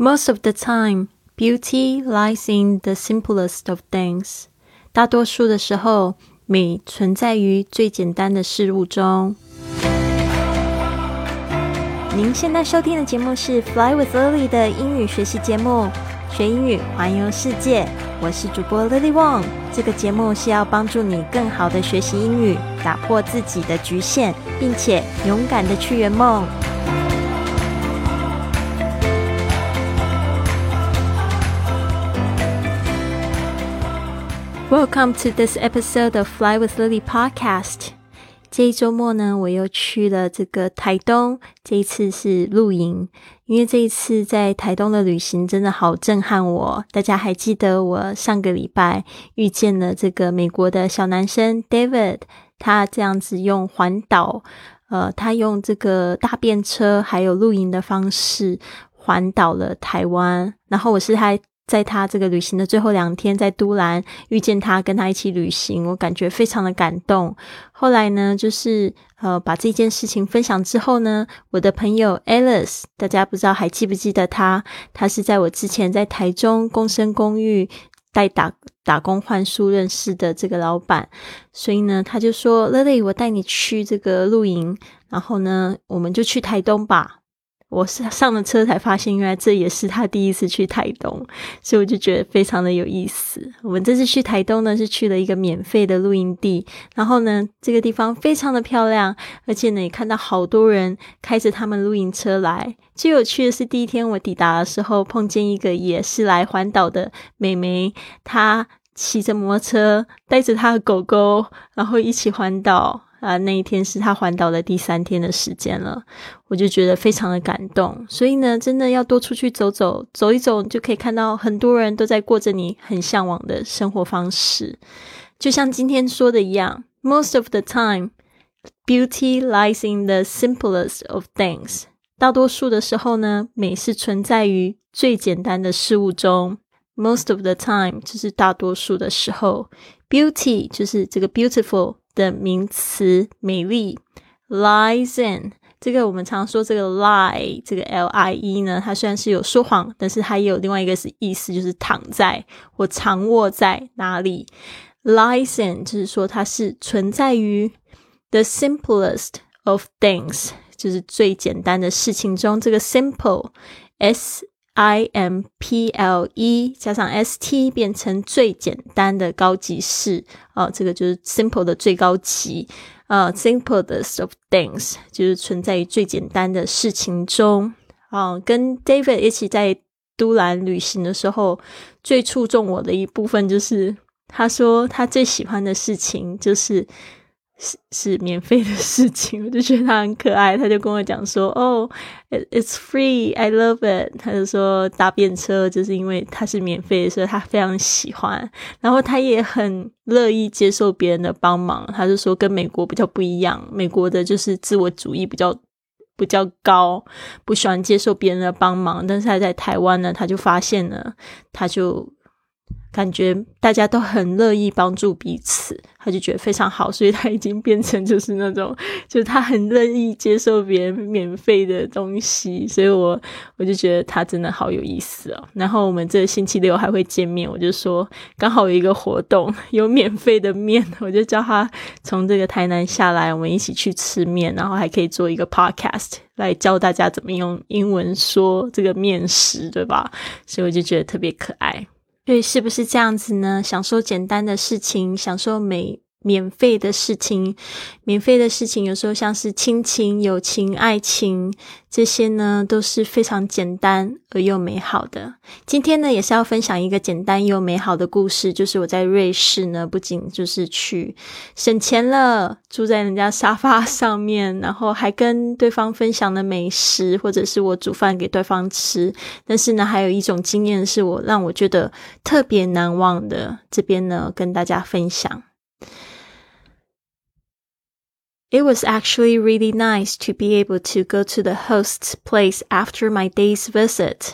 Most of the time, beauty lies in the simplest of things. 大多数的时候，美存在于最简单的事物中。您现在收听的节目是《Fly with Lily》的英语学习节目，学英语环游世界。我是主播 Lily Wong。这个节目是要帮助你更好的学习英语，打破自己的局限，并且勇敢的去圆梦。Welcome to this episode of Fly with Lily podcast。这一周末呢，我又去了这个台东，这一次是露营。因为这一次在台东的旅行真的好震撼我。大家还记得我上个礼拜遇见了这个美国的小男生 David，他这样子用环岛，呃，他用这个大便车还有露营的方式环岛了台湾。然后我是他。在他这个旅行的最后两天，在都兰遇见他，跟他一起旅行，我感觉非常的感动。后来呢，就是呃，把这件事情分享之后呢，我的朋友 Alice，大家不知道还记不记得他？他是在我之前在台中共生公寓带打打工换书认识的这个老板，所以呢，他就说：“Lily，我带你去这个露营，然后呢，我们就去台东吧。”我是上了车才发现，原来这也是他第一次去台东，所以我就觉得非常的有意思。我们这次去台东呢，是去了一个免费的露营地，然后呢，这个地方非常的漂亮，而且呢，也看到好多人开着他们露营车来。最有趣的是，第一天我抵达的时候，碰见一个也是来环岛的美眉，她骑着摩托车，带着她的狗狗，然后一起环岛。啊，那一天是他环岛的第三天的时间了，我就觉得非常的感动。所以呢，真的要多出去走走，走一走，就可以看到很多人都在过着你很向往的生活方式。就像今天说的一样，Most of the time, beauty lies in the simplest of things。大多数的时候呢，美是存在于最简单的事物中。Most of the time 就是大多数的时候，beauty 就是这个 beautiful。的名词美丽，lies in 这个我们常说这个 lie 这个 l i e 呢，它虽然是有说谎，但是它也有另外一个是意思，就是躺在或藏卧在哪里。lies in 就是说它是存在于 the simplest of things，就是最简单的事情中。这个 simple s i m p l e 加上 s t 变成最简单的高级式啊，这个就是 simple 的最高级啊，simplest of things 就是存在于最简单的事情中啊。跟 David 一起在都兰旅行的时候，最触动我的一部分就是他说他最喜欢的事情就是。是是免费的事情，我就觉得他很可爱。他就跟我讲说：“哦，it's free, I love it。”他就说搭便车就是因为它是免费的，所以他非常喜欢。然后他也很乐意接受别人的帮忙。他就说跟美国比较不一样，美国的就是自我主义比较比较高，不喜欢接受别人的帮忙。但是他在台湾呢，他就发现了，他就。感觉大家都很乐意帮助彼此，他就觉得非常好，所以他已经变成就是那种，就是他很乐意接受别人免费的东西，所以我我就觉得他真的好有意思哦。然后我们这星期六还会见面，我就说刚好有一个活动有免费的面，我就叫他从这个台南下来，我们一起去吃面，然后还可以做一个 podcast 来教大家怎么用英文说这个面食，对吧？所以我就觉得特别可爱。所以是不是这样子呢？享受简单的事情，享受美。免费的事情，免费的事情，有时候像是亲情、友情、爱情这些呢，都是非常简单而又美好的。今天呢，也是要分享一个简单又美好的故事，就是我在瑞士呢，不仅就是去省钱了，住在人家沙发上面，然后还跟对方分享了美食，或者是我煮饭给对方吃。但是呢，还有一种经验是我让我觉得特别难忘的，这边呢，跟大家分享。It was actually really nice to be able to go to the host's place after my day's visit。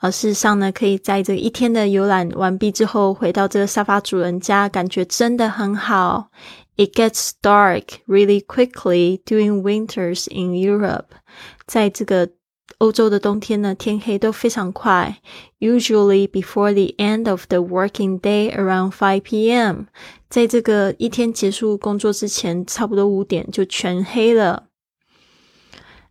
而事实上呢，可以在这一天的游览完毕之后，回到这个沙发主人家，感觉真的很好。It gets dark really quickly during winters in Europe。在这个 欧洲的冬天呢，天黑都非常快，usually before the end of the working day around 5 p.m. 在这个一天结束工作之前，差不多五点就全黑了。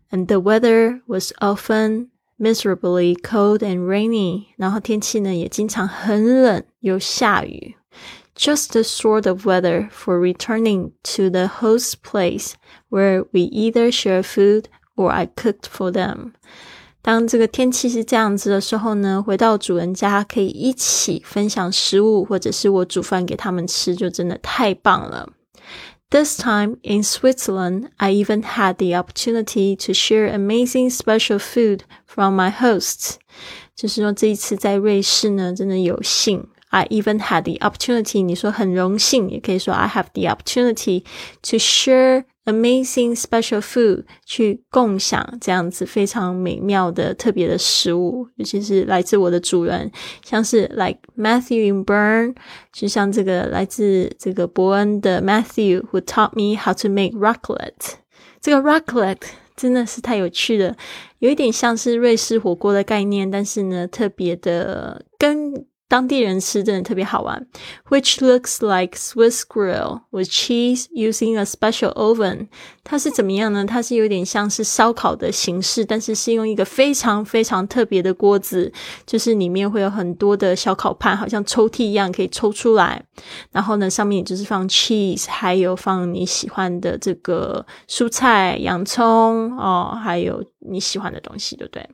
And the weather was often miserably cold and rainy，然后天气呢也经常很冷又下雨。Just the sort of weather for returning to the host place where we either share food or I cooked for them。当这个天气是这样子的时候呢，回到主人家可以一起分享食物，或者是我煮饭给他们吃，就真的太棒了。This time in Switzerland, I even had the opportunity to share amazing special food from my hosts。就是说这一次在瑞士呢，真的有幸 I even had the opportunity，你说很荣幸，也可以说 I have the opportunity to share amazing special food，去共享这样子非常美妙的特别的食物，尤其是来自我的主人，像是 like Matthew in Bern，就像这个来自这个伯恩的 Matthew，who taught me how to make raclette。这个 raclette 真的是太有趣了，有一点像是瑞士火锅的概念，但是呢，特别的跟当地人吃真的特别好玩，which looks like Swiss grill with cheese using a special oven。它是怎么样呢？它是有点像是烧烤的形式，但是是用一个非常非常特别的锅子，就是里面会有很多的小烤盘，好像抽屉一样可以抽出来。然后呢，上面也就是放 cheese，还有放你喜欢的这个蔬菜、洋葱哦，还有你喜欢的东西，对不对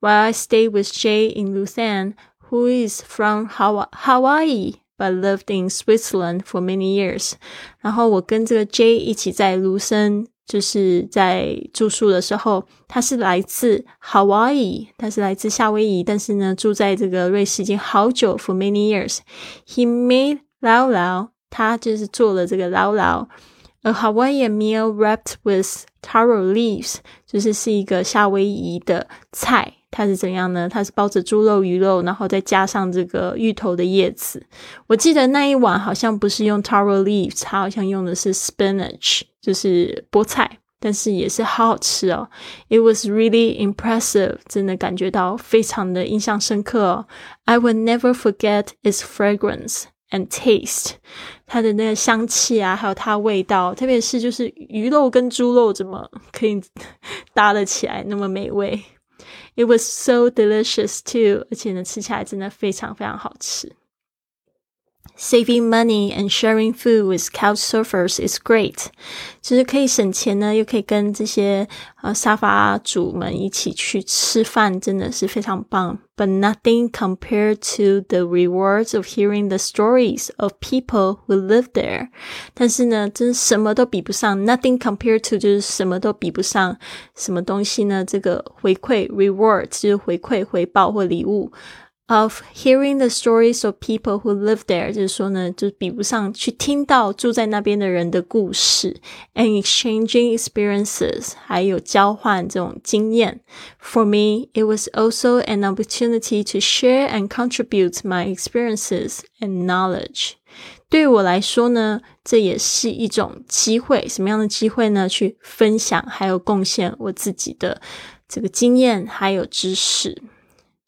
？While I stay with Jay in lucen。who is from Hawaii but lived in Switzerland for many years。然后我跟这个 J 一起在卢森，就是在住宿的时候，他是来自 Hawaii，他是来自夏威夷，但是呢，住在这个瑞士已经好久，for many years。He made lao lao，他就是做了这个 lao lao，a Hawaiian meal wrapped with taro leaves，就是是一个夏威夷的菜。 它是怎样呢？它是包着猪肉、鱼肉，然后再加上这个芋头的叶子。我记得那一碗好像不是用 taro leaves，它好像用的是 spinach，就是菠菜，但是也是好好吃哦。It was really impressive，真的感觉到非常的印象深刻哦。I will never forget its fragrance and taste，它的那个香气啊，还有它味道，特别是就是鱼肉跟猪肉怎么可以 搭得起来那么美味。It was so delicious too，而且呢，吃起来真的非常非常好吃。 Saving money and sharing food with couch surfers is great，就是可以省钱呢，又可以跟这些呃沙发主们一起去吃饭，真的是非常棒。But nothing compared to the rewards of hearing the stories of people who live there。但是呢，真什么都比不上。Nothing compared to 就是什么都比不上什么东西呢？这个回馈 reward 就是回馈、回报或礼物。 of hearing the stories of people who live there，就是说呢，就比不上去听到住在那边的人的故事，and exchanging experiences，还有交换这种经验。For me, it was also an opportunity to share and contribute my experiences and knowledge. 对我来说呢，这也是一种机会。什么样的机会呢？去分享还有贡献我自己的这个经验还有知识。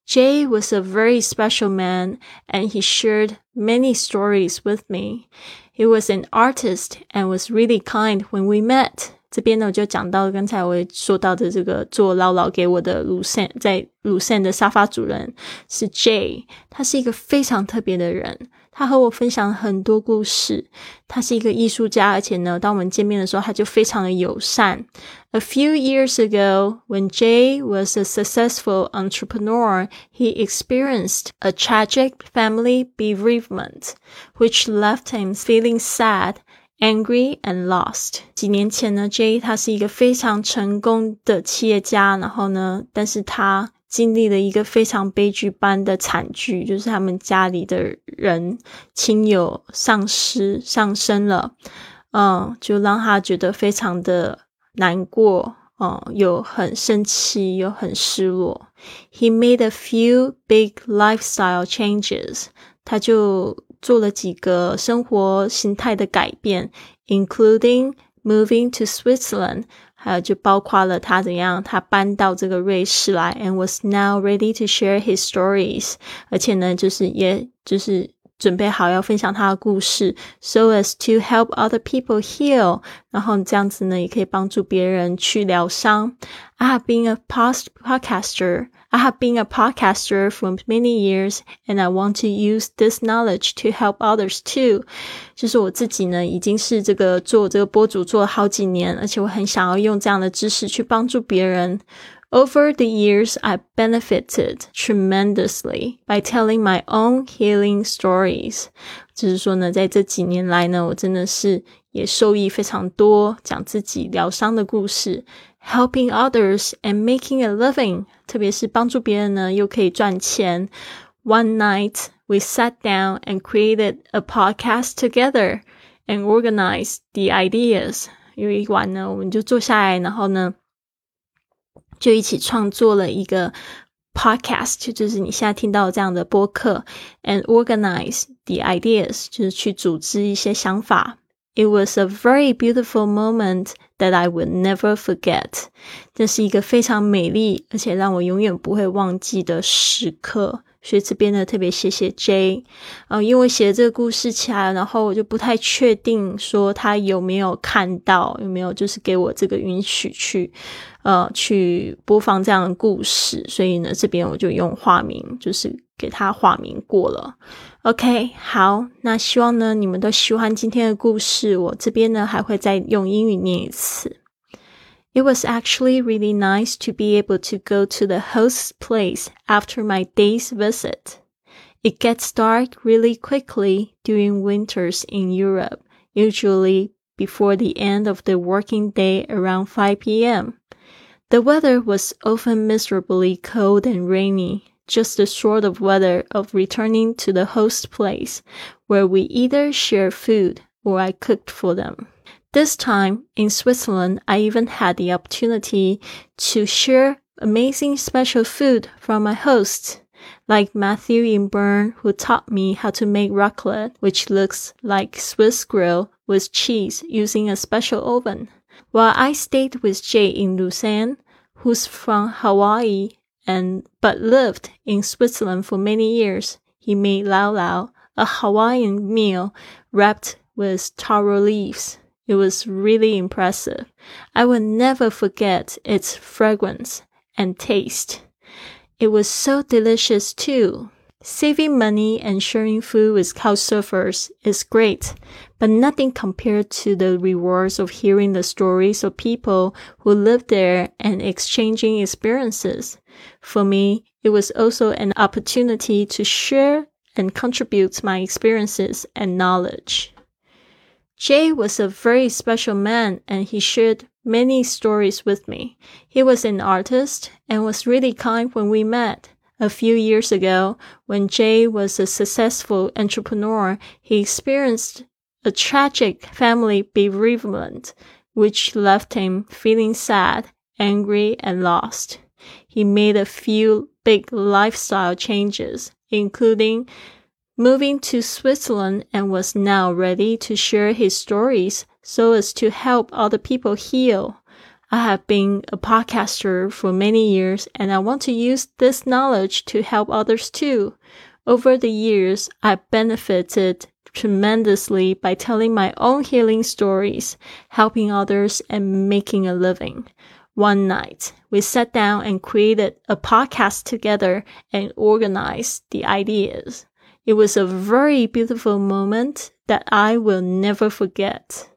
Jay was a very special man and he shared many stories with me. He was an artist and was really kind when we met. 这边呢，我就讲到刚才我说到的这个做唠唠给我的鲁森，在鲁森的沙发主人是 Jay，他是一个非常特别的人。 他和我分享很多故事。他是一个艺术家，而且呢，当我们见面的时候，他就非常的友善。A few years ago, when Jay was a successful entrepreneur, he experienced a tragic family bereavement, which left him feeling sad angry and lost。几年前呢，Jay 他是一个非常成功的企业家，然后呢，但是他 经历了一个非常悲剧般的惨剧，就是他们家里的人亲友丧失丧生了，嗯，就让他觉得非常的难过，嗯，又很生气，又很失落。He made a few big lifestyle changes，他就做了几个生活形态的改变，including moving to Switzerland，还有就包括了他怎样，他搬到这个瑞士来，and was now ready to share his stories，而且呢，就是也就是准备好要分享他的故事，so as to help other people heal，然后这样子呢，也可以帮助别人去疗伤。I have been a past podcaster。I have been a podcaster for many years, and I want to use this knowledge to help others too. 就是我自己呢，已经是这个做这个播主做了好几年，而且我很想要用这样的知识去帮助别人。 Over the years, I benefited tremendously by telling my own healing stories. 就是说呢，在这几年来呢，我真的是也受益非常多，讲自己疗伤的故事。helping others and making a living，特别是帮助别人呢，又可以赚钱。One night we sat down and created a podcast together and organized the ideas。有一晚呢，我们就坐下来，然后呢， 就一起创作了一个 podcast，就是你现在听到这样的播客，and organize the ideas，就是去组织一些想法。It was a very beautiful moment that I will never forget。这是一个非常美丽而且让我永远不会忘记的时刻。所以这边呢，特别谢谢 J，呃，因为写了这个故事起来，然后我就不太确定说他有没有看到，有没有就是给我这个允许去，呃，去播放这样的故事。所以呢，这边我就用化名，就是给他化名过了。OK，好，那希望呢你们都喜欢今天的故事。我这边呢还会再用英语念一次。It was actually really nice to be able to go to the host's place after my day's visit. It gets dark really quickly during winters in Europe, usually before the end of the working day around 5 p.m. The weather was often miserably cold and rainy, just the sort of weather of returning to the host place, where we either shared food or I cooked for them. This time in Switzerland, I even had the opportunity to share amazing special food from my hosts, like Matthew in Bern, who taught me how to make raclette, which looks like Swiss grill with cheese using a special oven. While I stayed with Jay in Lausanne, who's from Hawaii and but lived in Switzerland for many years, he made Lao Lao, a Hawaiian meal wrapped with taro leaves. It was really impressive. I will never forget its fragrance and taste. It was so delicious too. Saving money and sharing food with couch surfers is great, but nothing compared to the rewards of hearing the stories of people who live there and exchanging experiences. For me, it was also an opportunity to share and contribute my experiences and knowledge. Jay was a very special man and he shared many stories with me. He was an artist and was really kind when we met. A few years ago, when Jay was a successful entrepreneur, he experienced a tragic family bereavement, which left him feeling sad, angry, and lost. He made a few big lifestyle changes, including moving to Switzerland and was now ready to share his stories so as to help other people heal. I have been a podcaster for many years and I want to use this knowledge to help others too. Over the years, I benefited tremendously by telling my own healing stories, helping others, and making a living. One night, we sat down and created a podcast together and organized the ideas. It was a very beautiful moment that I will never forget.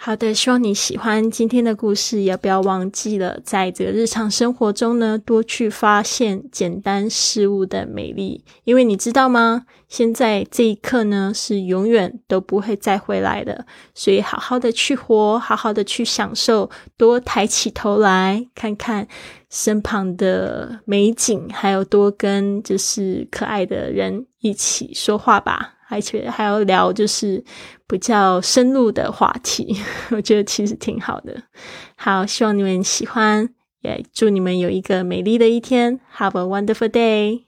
好的，希望你喜欢今天的故事，也不要忘记了，在这个日常生活中呢，多去发现简单事物的美丽。因为你知道吗？现在这一刻呢，是永远都不会再回来的。所以，好好的去活，好好的去享受，多抬起头来看看身旁的美景，还有多跟就是可爱的人一起说话吧。而且还要聊就是比较深入的话题，我觉得其实挺好的。好，希望你们喜欢，也祝你们有一个美丽的一天。Have a wonderful day.